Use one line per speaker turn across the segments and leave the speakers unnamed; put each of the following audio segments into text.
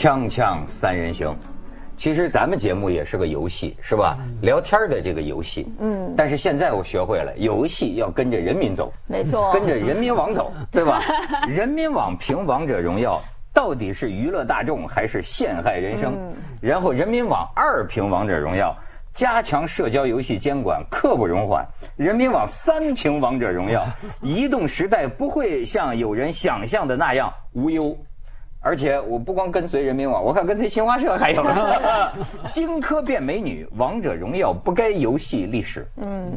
锵锵三人行，其实咱们节目也是个游戏，是吧？聊天的这个游戏。嗯。但是现在我学会了，游戏要跟着人民走。
没错。
跟着人民网走，对吧？人民网评王者荣耀，到底是娱乐大众还是陷害人生？然后人民网二评王者荣耀。加强社交游戏监管，刻不容缓。人民网三评王者荣耀，移动时代不会像有人想象的那样无忧。而且我不光跟随人民网，我看跟随新华社还有。荆轲变美女，王者荣耀不该游戏历史。嗯，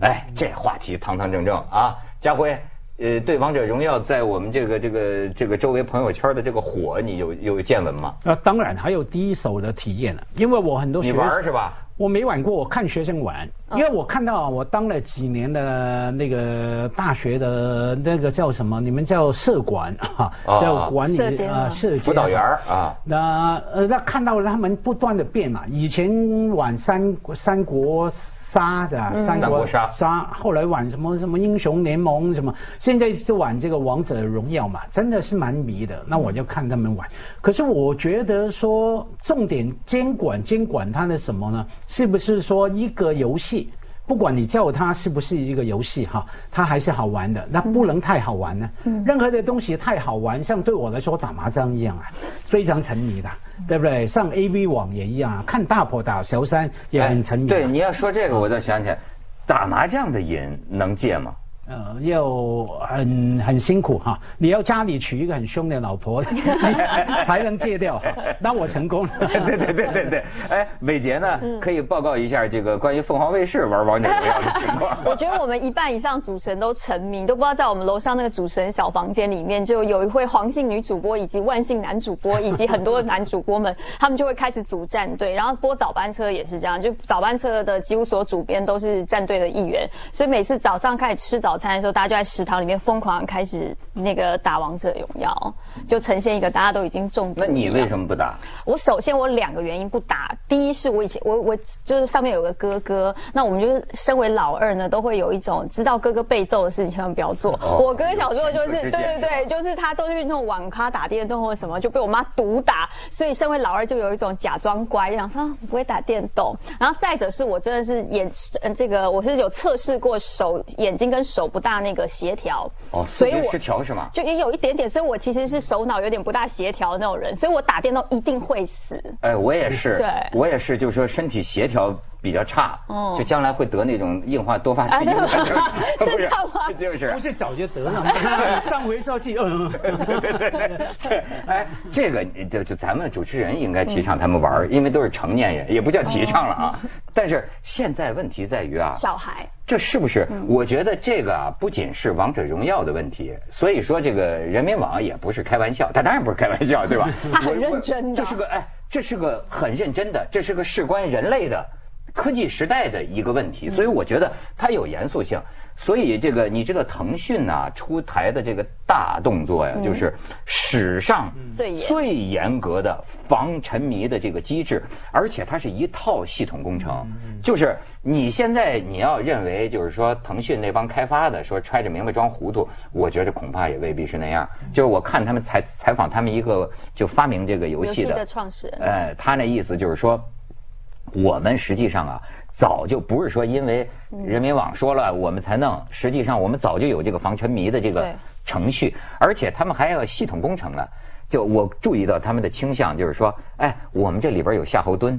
哎，这话题堂堂正正啊，家辉。呃，对王者荣耀在我们这个这个这个周围朋友圈的这个火，你有有见闻吗？
啊，当然还有第一手的体验了，因为我很多
你玩是吧？
我没玩过，我看学生玩，因为我看到我当了几年的那个大学的那个叫什么？你们叫社管 啊，叫管理
啊，
社
辅导员啊。
那呃，那看到他们不断的变嘛，以前玩三三国。杀是吧？
三国杀
杀，后来玩什么什么英雄联盟什么，现在是玩这个王者荣耀嘛，真的是蛮迷的。那我就看他们玩，可是我觉得说重点监管监管它的什么呢？是不是说一个游戏？不管你叫它是不是一个游戏哈，它还是好玩的。那不能太好玩呢。嗯任何的东西太好玩，像对我来说打麻将一样啊，非常沉迷的，对不对？上 A V 网也一样啊，看大婆打小三也很沉迷。
对，你要说这个，我倒想起来，打麻将的瘾能戒吗？
呃，要很很辛苦哈，你要家里娶一个很凶的老婆，才能戒掉。那我成功了。
对对对对对。哎，伟杰呢？可以报告一下这个关于凤凰卫视玩王者荣耀的情况。
我觉得我们一半以上主持人都沉迷，都不知道在我们楼上那个主持人小房间里面，就有一位黄姓女主播，以及万姓男主播，以及很多男主播们，他们就会开始组战队，然后播早班车也是这样，就早班车的几乎所有主编都是战队的一员，所以每次早上开始吃早。餐的时候，大家就在食堂里面疯狂开始那个打王者荣耀，就呈现一个大家都已经中毒。
那你为什么不打？
我首先我两个原因不打，第一是我以前我我就是上面有个哥哥，那我们就是身为老二呢，都会有一种知道哥哥被揍的事情千万不要做。我哥小时候就是对对对，就是他都是那种网咖打电动或者什么，就被我妈毒打，所以身为老二就有一种假装乖，想说不会打电动。然后再者是我真的是眼这个我是有测试过手眼睛跟手。不大那个协调
哦，所以失调是吗？
就也有一点点，所以我其实是手脑有点不大协调的那种人，所以我打电动一定会死。
哎，我也是，
对，
我也是，就是说身体协调比较差，哦，就将来会得那种硬化多发性硬
化，是这样吗？
就是
不是早就得了？上回烧气，嗯，
对对对，哎，这个就就咱们主持人应该提倡他们玩，因为都是成年人，也不叫提倡了啊。但是现在问题在于啊，
小孩。
这是不是？我觉得这个啊，不仅是王者荣耀的问题，所以说这个人民网也不是开玩笑，他当然不是开玩笑，对吧？
他 很认真的，
这是个哎，这是个很认真的，这是个事关人类的。科技时代的一个问题，所以我觉得它有严肃性。所以这个你知道，腾讯呐出台的这个大动作呀，就是史上
最
最严格的防沉迷的这个机制，而且它是一套系统工程。就是你现在你要认为，就是说腾讯那帮开发的说揣着明白装糊涂，我觉得恐怕也未必是那样。就是我看他们采采访他们一个就发明这个游戏
的创始人，
哎，他那意思就是说。我们实际上啊，早就不是说因为人民网说了我们才弄，实际上我们早就有这个防沉迷的这个程序，而且他们还要系统工程呢。就我注意到他们的倾向，就是说，哎，我们这里边有夏侯惇，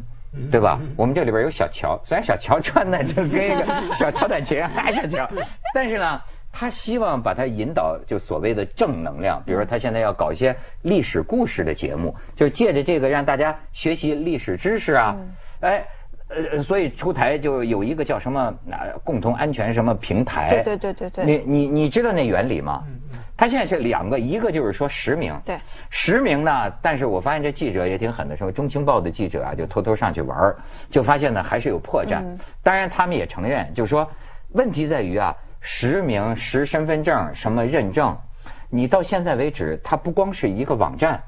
对吧？我们这里边有小乔，虽然小乔穿的就跟一个 小乔短裙还是乔，但是呢，他希望把它引导就所谓的正能量，比如说他现在要搞一些历史故事的节目，就借着这个让大家学习历史知识啊。哎，呃，所以出台就有一个叫什么“那共同安全什么平台”。
对对对对对。
你你你知道那原理吗？嗯嗯。它现在是两个，一个就是说实名。
对。
实名呢，但是我发现这记者也挺狠的，说中青报的记者啊，就偷偷上去玩就发现呢还是有破绽。嗯。当然，他们也承认，就是说问题在于啊，实名、实身份证什么认证，你到现在为止，它不光是一个网站。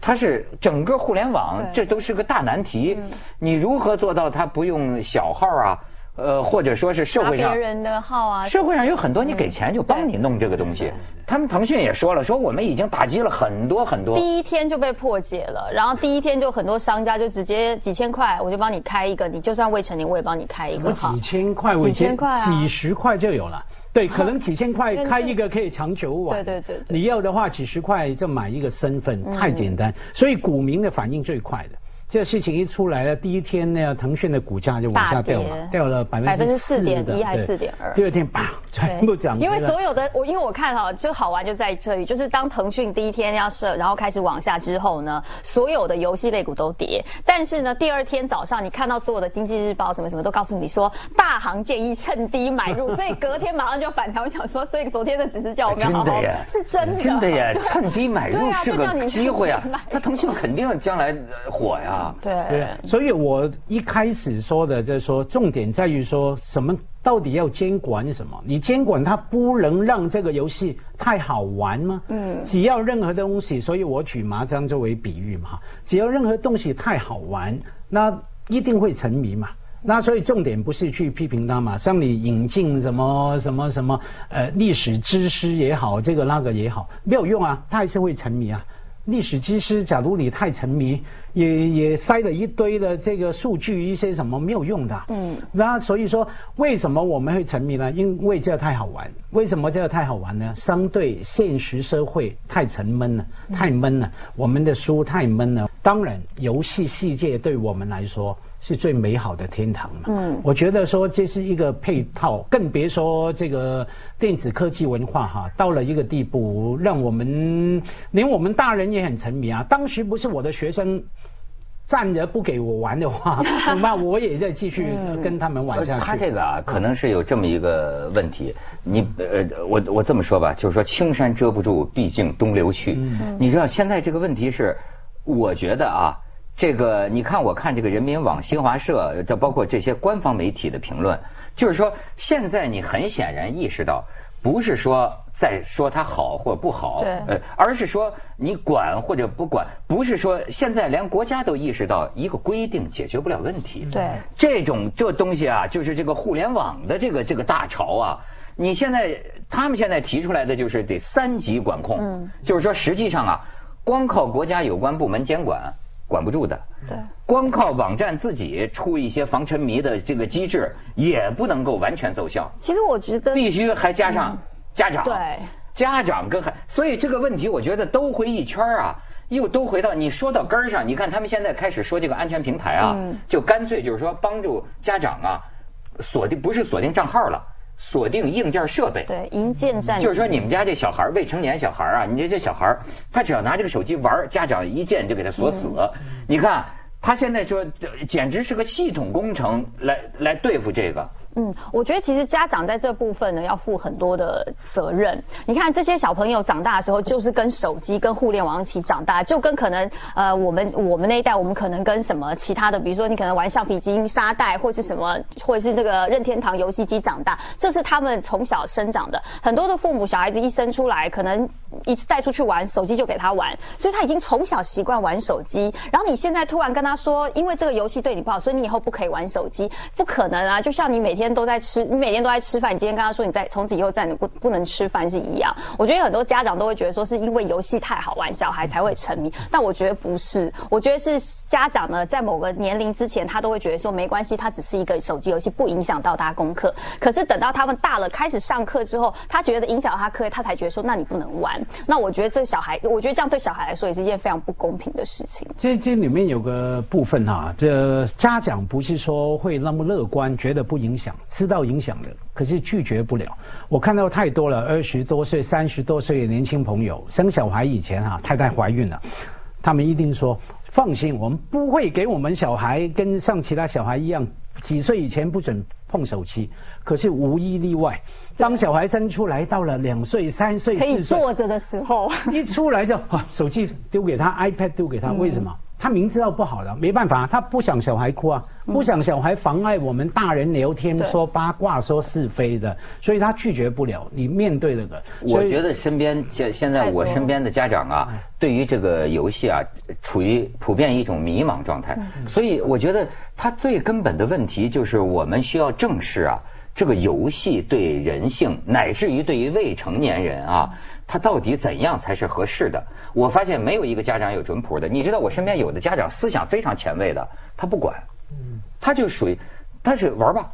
它是整个互联网，这都是个大难题。你如何做到它不用小号啊，呃，或者说是社会上
别人的号啊，
社会上有很多你给钱就帮你弄这个东西。他们腾讯也说了，说我们已经打击了很多很多。
第一天就被破解了，然后第一天就很多商家就直接几千块，我就帮你开一个，你就算未成年我也帮你开一个。
几千块，
几千块，
几十块就有了。对，可能几千块开一个可以长久玩。
对对对。
你要的话，几十块就买一个身份，太简单。所以股民的反应最快的。这个事情一出来了，第一天呢，腾讯的股价就往下掉了，掉了百分之四
点一还是四点二？
第二天啪，全部涨。
因为所有的我，因为我看哈，就好玩就在这里，就是当腾讯第一天要设，然后开始往下之后呢，所有的游戏类股都跌。但是呢，第二天早上你看到所有的经济日报什么什么都告诉你说，大行建议趁低买入，所以隔天马上就反弹。我想说，所以昨天的只是叫我们
真的耶，
是真的，
真的耶，趁低买入是个机会啊。那腾讯肯定将来火呀。
对对，
所以我一开始说的就是说，重点在于说什么到底要监管什么？你监管它不能让这个游戏太好玩吗？嗯，只要任何东西，所以我举麻将作为比喻嘛，只要任何东西太好玩，那一定会沉迷嘛。那所以重点不是去批评他嘛，像你引进什么什么什么呃历史知识也好，这个那个也好，没有用啊，他还是会沉迷啊。历史知识，假如你太沉迷，也也塞了一堆的这个数据，一些什么没有用的。嗯，那所以说，为什么我们会沉迷呢？因为这个太好玩。为什么这个太好玩呢？相对现实社会太沉闷了，太闷了，我们的书太闷了。当然，游戏世界对我们来说。是最美好的天堂嘛？嗯，我觉得说这是一个配套，更别说这个电子科技文化哈，到了一个地步，让我们连我们大人也很沉迷啊。当时不是我的学生站着不给我玩的话，恐怕我也在继续跟他们玩下去。
他这个啊，可能是有这么一个问题。你呃，我我这么说吧，就是说青山遮不住，毕竟东流去。你知道现在这个问题是，我觉得啊。这个你看，我看这个人民网、新华社，这包括这些官方媒体的评论，就是说，现在你很显然意识到，不是说在说它好或不好，
呃，
而是说你管或者不管，不是说现在连国家都意识到一个规定解决不了问题。
对，
这种这东西啊，就是这个互联网的这个这个大潮啊，你现在他们现在提出来的就是得三级管控，就是说实际上啊，光靠国家有关部门监管。管不住的，
对，
光靠网站自己出一些防沉迷的这个机制，也不能够完全奏效。
其实我觉得
必须还加上家长，
对，
家长跟孩，所以这个问题我觉得都回一圈啊，又都回到你说到根儿上。你看他们现在开始说这个安全平台啊，就干脆就是说帮助家长啊锁定，不是锁定账号了。锁定硬件设备，
对，硬件占。
就是说，你们家这小孩未成年小孩啊，你这这小孩他只要拿这个手机玩，家长一键就给他锁死。你看，他现在说，简直是个系统工程来来对付这个。
嗯，我觉得其实家长在这部分呢要负很多的责任。你看这些小朋友长大的时候，就是跟手机、跟互联网一起长大，就跟可能呃我们我们那一代，我们可能跟什么其他的，比如说你可能玩橡皮筋、沙袋，或是什么，或者是这个任天堂游戏机长大，这是他们从小生长的。很多的父母小孩子一生出来，可能一次带出去玩手机就给他玩，所以他已经从小习惯玩手机。然后你现在突然跟他说，因为这个游戏对你不好，所以你以后不可以玩手机，不可能啊！就像你每天。天都在吃，你每天都在吃饭。你今天跟他说，你在从此以后再不不能吃饭是一样。我觉得很多家长都会觉得说，是因为游戏太好玩，小孩才会沉迷。但我觉得不是，我觉得是家长呢，在某个年龄之前，他都会觉得说没关系，他只是一个手机游戏，不影响到他功课。可是等到他们大了，开始上课之后，他觉得影响到他课业，他才觉得说，那你不能玩。那我觉得这小孩，我觉得这样对小孩来说也是一件非常不公平的事情。
这这里面有个部分哈，这家长不是说会那么乐观，觉得不影响。知道影响的，可是拒绝不了。我看到太多了，二十多岁、三十多岁的年轻朋友生小孩以前哈，太太怀孕了，他们一定说放心，我们不会给我们小孩跟像其他小孩一样，几岁以前不准碰手机。可是无一例外，当小孩生出来到了两岁、三岁、
可以坐着的时候，
一出来就啊，手机丢给他，iPad 丢给他，为什么？他明知道不好的，没办法，他不想小孩哭啊，不想小孩妨碍我们大人聊天、说八卦、说是非的，所以他拒绝不了。你面对那个，
我觉得身边现现在我身边的家长啊，对于这个游戏啊，处于普遍一种迷茫状态。所以我觉得他最根本的问题就是我们需要正视啊，这个游戏对人性，乃至于对于未成年人啊。他到底怎样才是合适的？我发现没有一个家长有准谱的。你知道，我身边有的家长思想非常前卫的，他不管，他就属于，他是玩吧，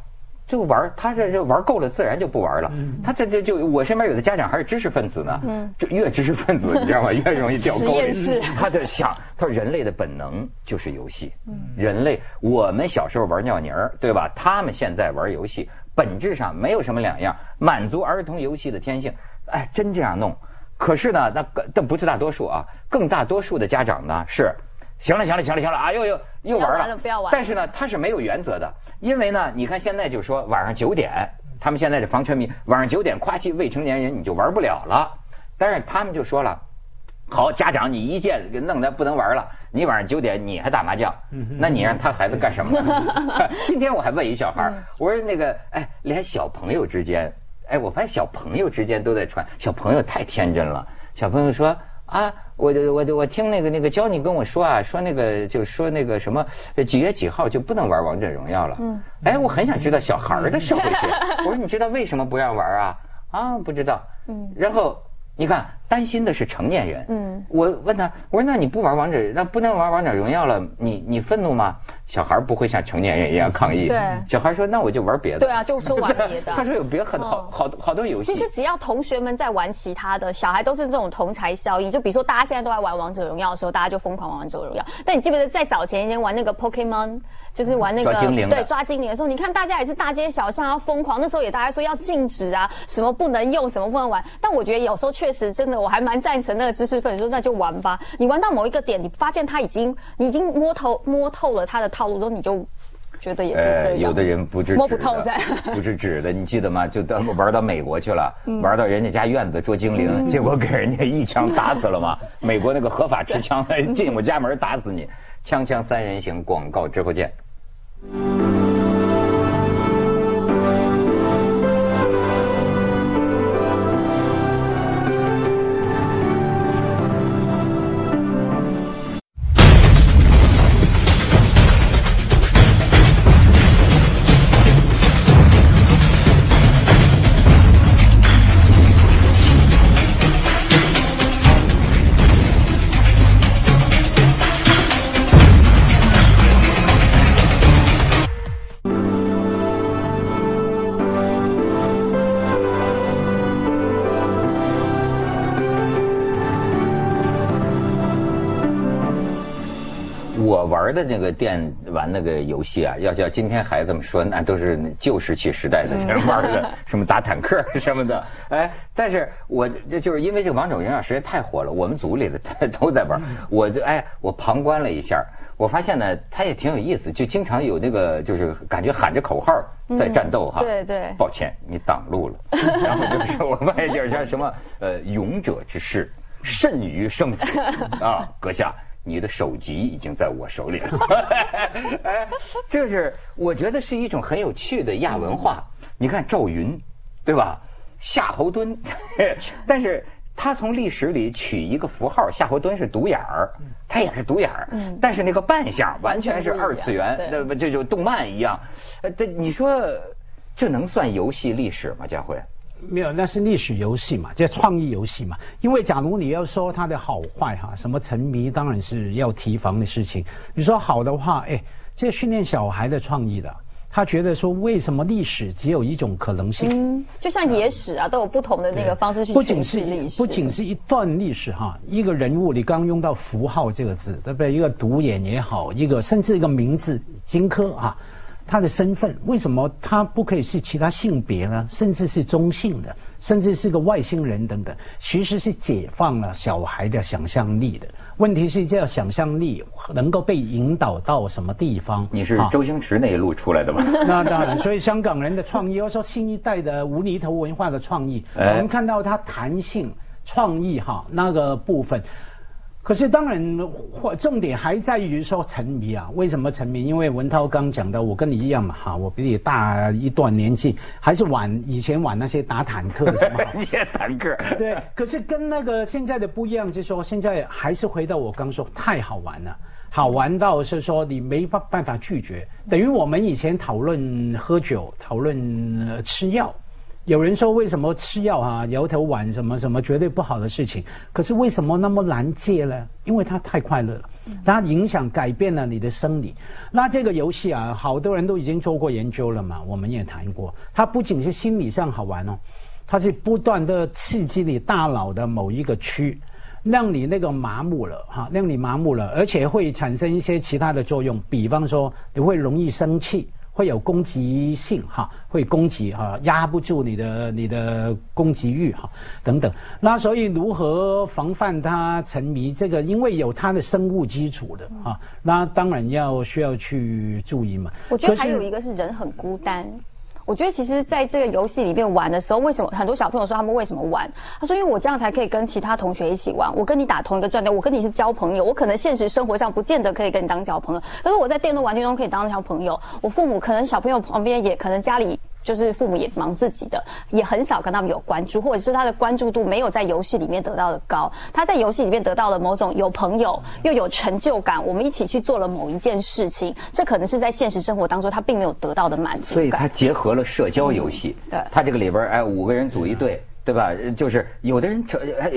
就玩，他这这玩够了，自然就不玩了。他这这就我身边有的家长还是知识分子呢，就越知识分子你知道吗？越容易掉沟里。他在想，他说人类的本能就是游戏。人类我们小时候玩尿泥儿，对吧？他们现在玩游戏，本质上没有什么两样，满足儿童游戏的天性。哎，真这样弄，可是呢，那这不是大多数啊，更大多数的家长呢是，行了行了行了行了啊，又又又玩了，不要玩。但是呢，他是没有原则的，因为呢，你看现在就说晚上九点，他们现在的防沉迷，晚上九点夸起未成年人你就玩不了了。但是他们就说了，好，家长你一见给弄得不能玩了，你晚上九点你还打麻将，那你让他孩子干什么？今天我还问一小孩，我说那个，哎，连小朋友之间。哎，我发现小朋友之间都在传，小朋友太天真了。小朋友说啊，我我我我听那个那个教你跟我说啊，说那个就说那个什么几月几号就不能玩王者荣耀了。嗯。哎，我很想知道小孩儿的社会学。我说你知道为什么不让玩啊？啊，不知道。嗯。然后你看。担心的是成年人。嗯，我问他，我说那你不玩王者，那不能玩王者荣耀了，你你愤怒吗？小孩不会像成年人一样抗议。
对，
小孩说那我就玩别的。
对啊，就说玩别的。
他说有别很好好好多游戏。
其实只要同学们在玩其他的，小孩都是这种同才效应。就比如说大家现在都在玩王者荣耀的时候，大家就疯狂玩王者荣耀。但你记不记得在早前一天玩那个 Pokemon，就是玩那个
抓精灵
对抓精灵的时候，你看大家也是大街小巷要疯狂。那时候也大家说要禁止啊，什么不能用，什么不能玩。但我觉得有时候确实真的，我还蛮赞成。那个知识分子说：“那就玩吧。你玩到某一个点，你发现他已经，你已经摸透摸透了他的套路之后，你就觉得也是这样。
有的人不知
摸不透噻，
不知止的，你记得吗？就到玩到美国去了，玩到人家家院子捉精灵，结果给人家一枪打死了嘛。美国那个合法持枪 进我家门打死你，枪枪三人行，广告之后见。”的那个电玩那个游戏啊，要叫今天孩子们说，那都是旧石器时代的人玩的，什么打坦克 什么的。哎，但是我这就是因为这个王者荣耀实在太火了，我们组里的都在玩。我就哎，我旁观了一下，我发现呢，他也挺有意思，就经常有那个就是感觉喊着口号在战斗哈。
对对。
抱歉，你挡路了。然后就是我发现就是像什么呃，勇者之士，甚于生死啊，阁下。你的首级已经在我手里了，哎，这是我觉得是一种很有趣的亚文化。你看赵云，对吧？夏侯惇，但是他从历史里取一个符号，夏侯惇是独眼儿，他也是独眼儿，但是那个扮相完全是二次元，那不这就动漫一样。这你说这能算游戏历史吗？佳慧？
没有，那是历史游戏嘛，叫创意游戏嘛。因为假如你要说它的好坏哈，什么沉迷当然是要提防的事情。你说好的话，哎，这训练小孩的创意的，他觉得说为什么历史只有一种可能性？嗯，
就像野史啊，都有不同的那个方式去
不仅是历史，不仅是一段历史哈，一个人物，你刚用到符号这个字，对不对？一个独眼也好，一个甚至一个名字荆轲啊。他的身份为什么他不可以是其他性别呢？甚至是中性的，甚至是个外星人等等，其实是解放了小孩的想象力的。问题是，这想象力能够被引导到什么地方？
你是周星驰那一路出来的吗？
那当然。所以香港人的创意，要说新一代的无厘头文化的创意，我们看到它弹性、创意哈那个部分。可是当然，重点还在于说沉迷啊。为什么沉迷？因为文涛刚讲的，我跟你一样嘛，哈，我比你大一段年纪，还是玩以前玩那些打坦克什么。
你 也坦克。
对，可是跟那个现在的不一样，就是说现在还是回到我刚说，太好玩了，好玩到是说你没办办法拒绝。等于我们以前讨论喝酒，讨论吃药。有人说为什么吃药啊、摇头丸什么什么绝对不好的事情，可是为什么那么难戒呢？因为它太快乐了，它影响改变了你的生理。那这个游戏啊，好多人都已经做过研究了嘛，我们也谈过。它不仅是心理上好玩哦，它是不断的刺激你大脑的某一个区，让你那个麻木了哈，让你麻木了，而且会产生一些其他的作用，比方说你会容易生气。会有攻击性哈，会攻击哈，压不住你的你的攻击欲哈，等等。那所以如何防范他沉迷？这个因为有他的生物基础的哈，那当然要需要去注意嘛。
我觉得还有一个是人很孤单。我觉得其实，在这个游戏里面玩的时候，为什么很多小朋友说他们为什么玩？他说：“因为我这样才可以跟其他同学一起玩。我跟你打同一个战队，我跟你是交朋友。我可能现实生活上不见得可以跟你当交朋友，可是我在电动玩具中可以当交朋友。我父母可能小朋友旁边也可能家里。”就是父母也忙自己的，也很少跟他们有关注，或者是他的关注度没有在游戏里面得到的高。他在游戏里面得到了某种有朋友又有成就感，我们一起去做了某一件事情，这可能是在现实生活当中他并没有得到的满足感。
所以，他结合了社交游戏。
对，
他这个里边哎，五个人组一队，对吧？就是有的人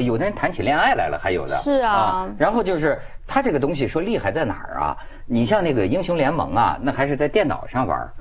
有的人谈起恋爱来了，还有的
是啊。
然后就是他这个东西说厉害在哪儿啊？你像那个英雄联盟啊，那还是在电脑上玩。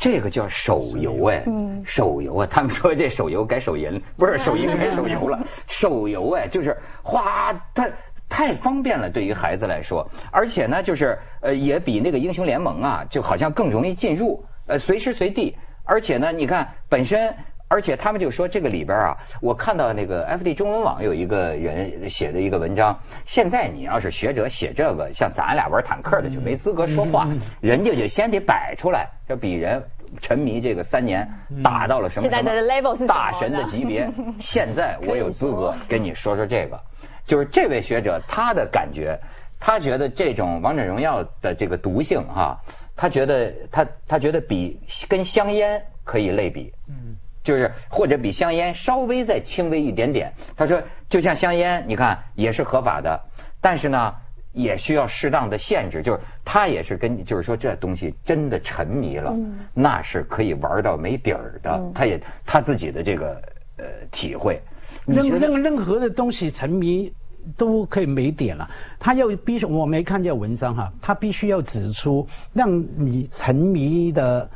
这个叫手游哎，手游啊，他们说这手游改手淫，不是手淫 改手游了。手游哎，就是哗，它太方便了，对于孩子来说，而且呢，就是呃，也比那个英雄联盟啊，就好像更容易进入，呃，随时随地。而且呢，你看本身，而且他们就说这个里边啊，我看到那个 F D 中文网有一个人写的一个文章，现在你要是学者写这个，像咱俩玩坦克的就没资格说话，人家就先得摆出来，要比人。沉迷这个三年，打到了什么
现在的 level 是
大神的级别。现在我有资格跟你说说这个，就是这位学者他的感觉，他觉得这种王者荣耀的这个毒性哈，他觉得他他觉得比跟香烟可以类比，嗯，就是或者比香烟稍微再轻微一点点。他说，就像香烟，你看也是合法的，但是呢。也需要适当的限制，就是他也是跟，就是说这东西真的沉迷了，那是可以玩到没底儿的。他也他自己的这个呃体会，
任任任何的东西沉迷都可以没点了。他要必须我没看见文章哈，他必须要指出让你沉迷的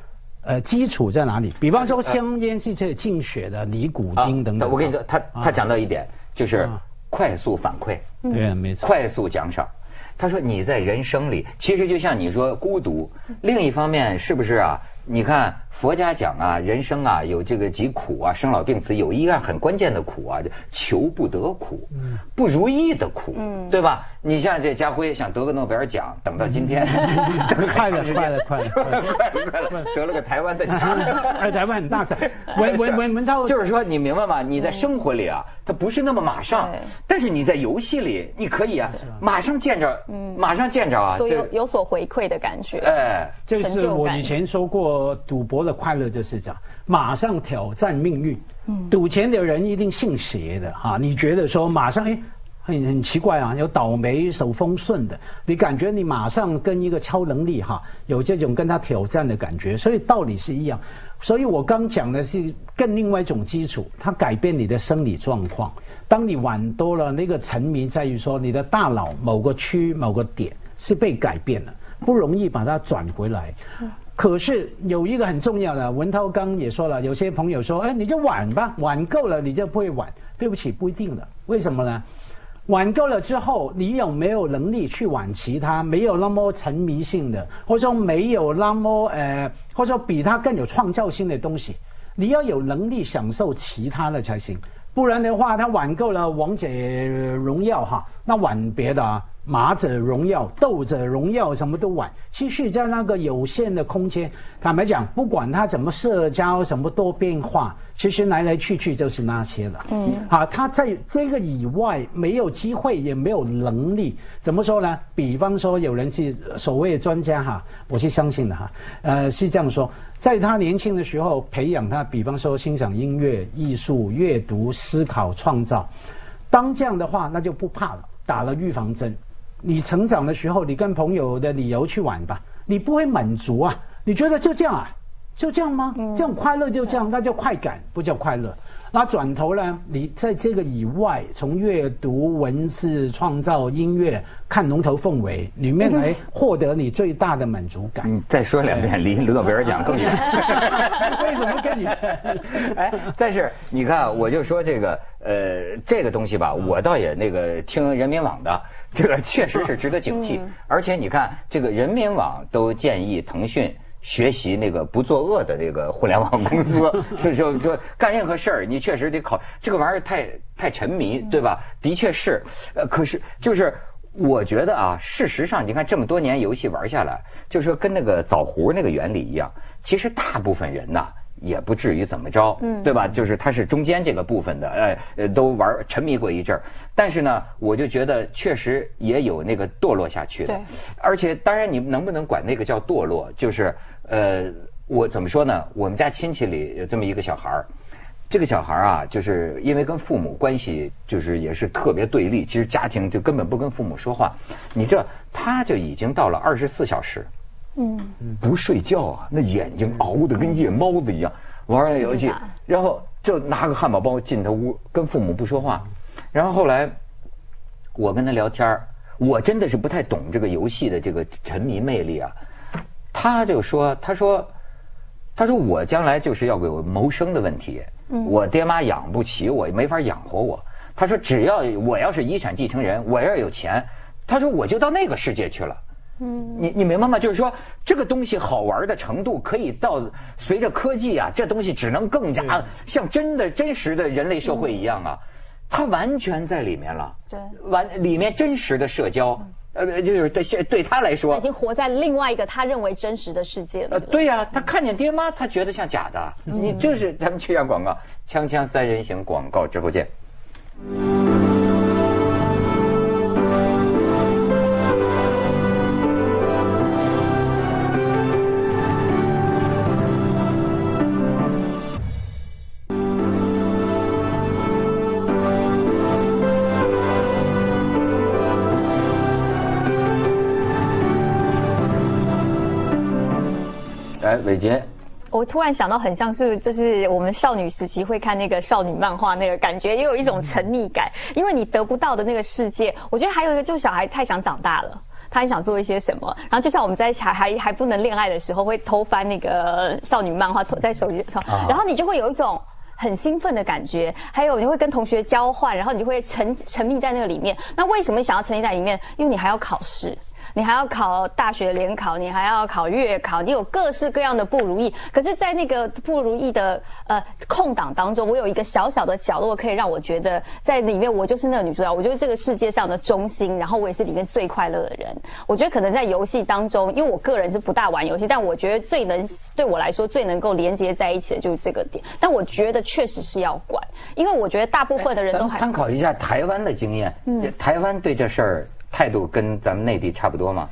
呃基础在哪里。比方说香烟是这进血的尼古丁等等。
我跟你说，他他讲到一点就是快速反馈，
对，没错，
快速奖赏。他说：“你在人生里，其实就像你说孤独。另一方面，是不是啊？”你看佛家讲啊，人生啊有这个疾苦啊，生老病死，有一样很关键的苦啊，就求不得苦，不如意的苦，对吧？你像这家辉想得个诺贝尔奖，等到今天，
快了，快了，快了，快
了，快了，得了个台湾的奖，
而 台湾很大奖。文文文文涛，
就是说你明白吗？你在生活里啊，它不是那么马上，但是你在游戏里，你可以啊，马上见着，马上见着啊，
有有所回馈的感觉。哎，
这是我以前说过。赌博的快乐就是这样，马上挑战命运。赌钱的人一定信邪的哈。你觉得说马上哎，很很奇怪啊，有倒霉手风顺的，你感觉你马上跟一个超能力哈，有这种跟他挑战的感觉，所以道理是一样。所以我刚讲的是更另外一种基础，它改变你的生理状况。当你玩多了，那个沉迷在于说你的大脑某个区某个点是被改变了，不容易把它转回来。可是有一个很重要的，文涛刚也说了，有些朋友说，哎，你就玩吧，玩够了你就不会玩。对不起，不一定的。为什么呢？玩够了之后，你有没有能力去玩其他没有那么沉迷性的，或者说没有那么呃，或者说比他更有创造性的东西？你要有能力享受其他的才行。不然的话，他玩够了王者荣耀哈，那玩别的啊，马者荣耀、斗者荣耀，什么都玩。其实，在那个有限的空间，坦白讲，不管他怎么社交，什么多变化，其实来来去去就是那些了。嗯，好，他在这个以外没有机会，也没有能力。怎么说呢？比方说，有人是所谓的专家哈，我是相信的哈。呃，是这样说，在他年轻的时候培养他，比方说欣赏音乐、艺术、阅读、思考、创造。当这样的话，那就不怕了，打了预防针。你成长的时候，你跟朋友的理由去玩吧，你不会满足啊？你觉得就这样啊？就这样吗？这样快乐就这样，那叫快感，不叫快乐。那转头呢？你在这个以外，从阅读、文字、创造、音乐、看龙头凤尾里面来获得你最大的满足感。
你再说两遍，离诺贝尔奖更远。
为什么跟你？
哎，但是你看，我就说这个，呃，这个东西吧，我倒也那个听人民网的，这个确实是值得警惕。而且你看，这个人民网都建议腾讯。学习那个不作恶的那个互联网公司，是说说干任何事儿，你确实得考这个玩意儿太太沉迷，对吧？的确是，呃，可是就是我觉得啊，事实上你看这么多年游戏玩下来，就是说跟那个枣核那个原理一样，其实大部分人呐。也不至于怎么着，嗯，对吧？就是它是中间这个部分的，哎，呃，都玩沉迷过一阵儿。但是呢，我就觉得确实也有那个堕落下去的。对。而且，当然，你能不能管那个叫堕落？就是，呃，我怎么说呢？我们家亲戚里有这么一个小孩儿，这个小孩儿啊，就是因为跟父母关系就是也是特别对立，其实家庭就根本不跟父母说话。你这，他就已经到了二十四小时。嗯，不睡觉啊，那眼睛熬得跟夜猫子一样，玩那游戏，然后就拿个汉堡包进他屋，跟父母不说话。然后后来我跟他聊天儿我真的是不太懂这个游戏的这个沉迷魅力啊。他就说，他说，他说我将来就是要有谋生的问题，我爹妈养不起我，没法养活我。他说，只要我要是遗产继承人，我要有钱，他说我就到那个世界去了。嗯，你你明白吗？就是说，这个东西好玩的程度可以到随着科技啊，这东西只能更加像真的真实的人类社会一样啊，它完全在里面了。对，完里面真实的社交，呃，就是对现对他来说，
已经活在另外一个他认为真实的世界了。呃，
对呀，他看见爹妈，他觉得像假的。你就是咱们去下广告，锵锵三人行广告之后见。伟杰，
我突然想到，很像是就是我们少女时期会看那个少女漫画那个感觉，也有一种沉溺感，因为你得不到的那个世界。我觉得还有一个就是小孩太想长大了，他很想做一些什么。然后就像我们在还还还不能恋爱的时候，会偷翻那个少女漫画在手机上，然后你就会有一种很兴奋的感觉。还有你会跟同学交换，然后你就会沉沉迷在那个里面。那为什么想要沉迷在里面？因为你还要考试。你还要考大学联考，你还要考月考，你有各式各样的不如意。可是，在那个不如意的呃空档当中，我有一个小小的角落，可以让我觉得在里面，我就是那个女主角，我就是这个世界上的中心，然后我也是里面最快乐的人。我觉得可能在游戏当中，因为我个人是不大玩游戏，但我觉得最能对我来说最能够连接在一起的就是这个点。但我觉得确实是要管，因为我觉得大部分的人都还
参考一下台湾的经验。嗯，台湾对这事儿。态度跟咱们内地差不多吗？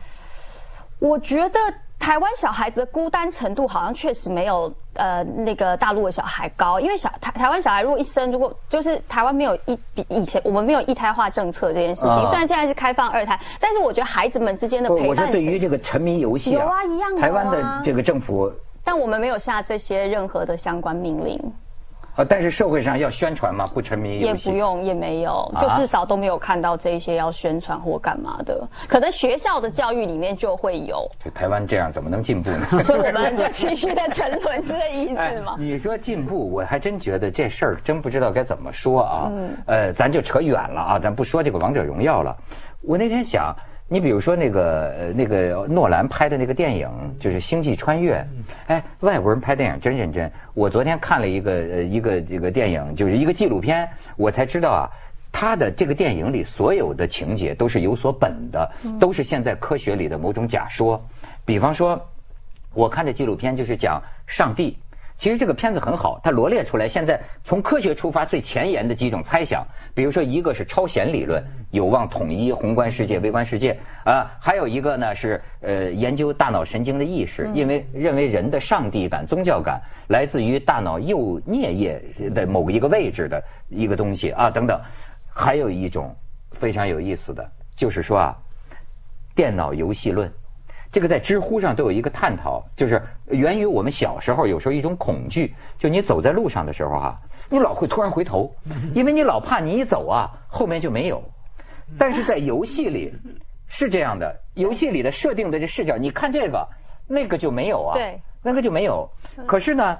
我觉得台湾小孩子的孤单程度好像确实没有呃那个大陆的小孩高，因为小台台湾小孩如果一生如果就是台湾没有一比以前我们没有一胎化政策这件事情，虽然现在是开放二胎，但是我觉得孩子们之间的陪伴。
我说对于这个沉迷游戏
有啊一样
台湾的这个政府，
但我们没有下这些任何的相关命令。
啊！但是社会上要宣传吗？不沉迷
也不用，也没有，就至少都没有看到这些要宣传或干嘛的。可能学校的教育里面就会有。
就台湾这样怎么能进步呢？
所以我们就继续在沉沦，是这意思吗？
你说进步，我还真觉得这事儿真不知道该怎么说啊。嗯。呃，咱就扯远了啊，咱不说这个王者荣耀了。我那天想。你比如说那个呃那个诺兰拍的那个电影，就是《星际穿越》。哎，外国人拍电影真认真。我昨天看了一个呃一个这个电影，就是一个纪录片，我才知道啊，他的这个电影里所有的情节都是有所本的，都是现在科学里的某种假说。比方说，我看的纪录片就是讲上帝。其实这个片子很好，它罗列出来现在从科学出发最前沿的几种猜想，比如说一个是超弦理论，有望统一宏观世界、微观世界啊；还有一个呢是呃研究大脑神经的意识，因为认为人的上帝感、宗教感来自于大脑右颞叶的某个一个位置的一个东西啊等等。还有一种非常有意思的，就是说啊，电脑游戏论。这个在知乎上都有一个探讨，就是源于我们小时候有时候一种恐惧，就你走在路上的时候哈，你老会突然回头，因为你老怕你一走啊，后面就没有。但是在游戏里是这样的，游戏里的设定的这视角，你看这个，那个就没有啊，
对，
那个就没有。可是呢，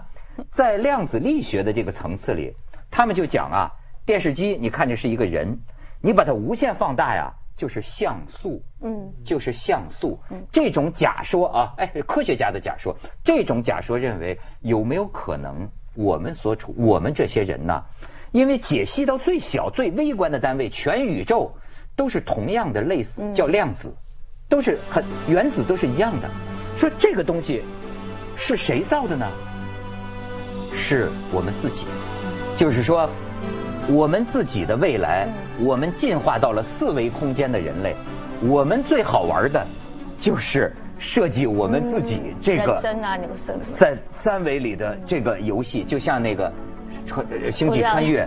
在量子力学的这个层次里，他们就讲啊，电视机你看着是一个人，你把它无限放大呀。就是像素，嗯，就是像素，嗯，这种假说啊，哎，科学家的假说，这种假说认为有没有可能，我们所处，我们这些人呢，因为解析到最小、最微观的单位，全宇宙都是同样的，类似叫量子，都是很原子都是一样的，说这个东西是谁造的呢？是我们自己，就是说。我们自己的未来，我们进化到了四维空间的人类，我们最好玩的，就是设计我们自己这个三三维里的这个游戏，就像那个穿星际穿越。